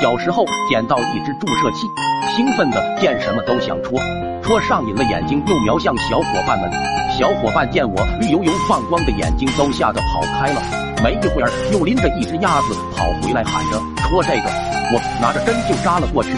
小时候捡到一只注射器，兴奋的见什么都想戳，戳上瘾了，眼睛又瞄向小伙伴们。小伙伴见我绿油油放光的眼睛，都吓得跑开了。没一会儿，又拎着一只鸭子跑回来，喊着戳这个。我拿着针就扎了过去，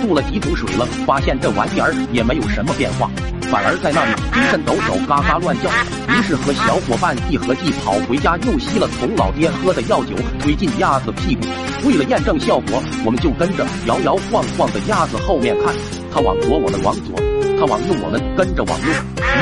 注了几桶水了，发现这玩意儿也没有什么变化。反而在那里精神抖擞，嘎嘎乱叫。于是和小伙伴一合计，跑回家又吸了从老爹喝的药酒，推进鸭子屁股。为了验证效果，我们就跟着摇摇晃晃的鸭子后面看，它往左，我们往左；它往右，我们跟着往右。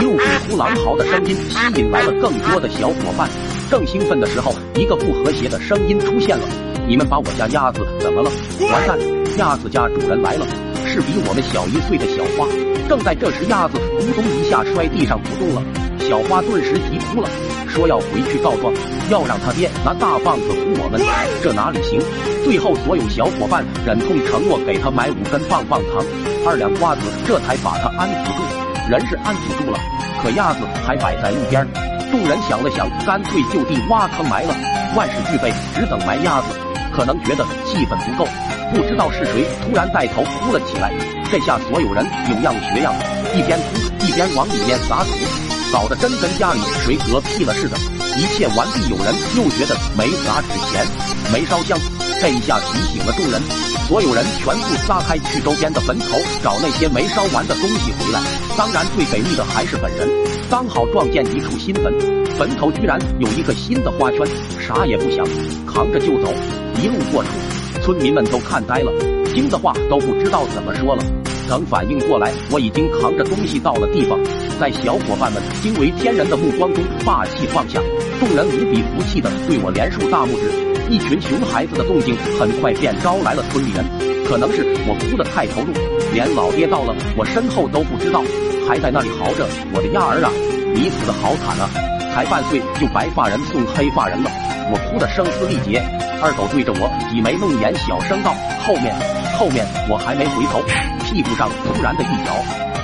一路虎呼狼嚎的声音吸引来了更多的小伙伴。正兴奋的时候，一个不和谐的声音出现了：“你们把我家鸭子怎么了？”完蛋，鸭子家主人来了，是比我们小一岁的小花。正在这时，鸭子咕咚一下摔地上不动了。小花顿时急哭了，说要回去告状，要让他爹拿大棒子呼我们。这哪里行？最后，所有小伙伴忍痛承诺给他买五根棒棒糖、二两瓜子，这才把他安抚住。人是安抚住了，可鸭子还摆在路边。众人想了想，干脆就地挖坑埋了。万事俱备，只等埋鸭子。可能觉得气氛不够，不知道是谁突然带头哭了起来。这下所有人有样学样，一边哭一边往里面撒土，搞得真跟家里谁嗝屁了似的。一切完毕，有人又觉得没撒纸钱，没烧香，这一下提醒了众人，所有人全部撒开去周边的坟头找那些没烧完的东西回来。当然最给力的还是本人，刚好撞见一处新坟，坟头居然有一个新的花圈，啥也不想，扛着就走。一路过处，村民们都看呆了，惊的话都不知道怎么说了。等反应过来，我已经扛着东西到了地方，在小伙伴们惊为天人的目光中，霸气放下。众人无比服气的对我连竖大拇指。一群熊孩子的动静很快便招来了村里人。可能是我哭得太投入，连老爹到了我身后都不知道，还在那里嚎着：“我的鸭儿啊，你死的好惨啊！才半岁就白发人送黑发人了。”我哭得声嘶力竭。二狗对着我挤眉弄眼，小声道：“后面，后面！”我还没回头。屁股上突然的一脚，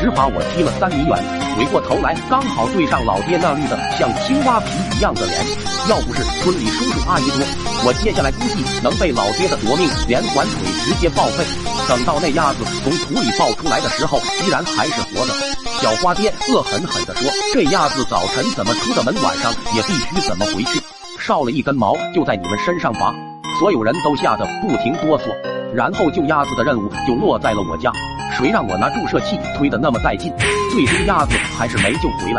直把我踢了三米远。回过头来，刚好对上老爹那绿的像青蛙皮一样的脸。要不是村里叔叔阿姨多，我接下来估计能被老爹的夺命连环腿直接报废。等到那鸭子从土里抱出来的时候，居然还是活的。小花爹恶狠狠地说：“这鸭子早晨怎么出的门，晚上也必须怎么回去。少了一根毛，就在你们身上拔。”所有人都吓得不停哆嗦。然后救鸭子的任务就落在了我家。谁让我拿注射器推的那么带劲，最终鸭子还是没救回来。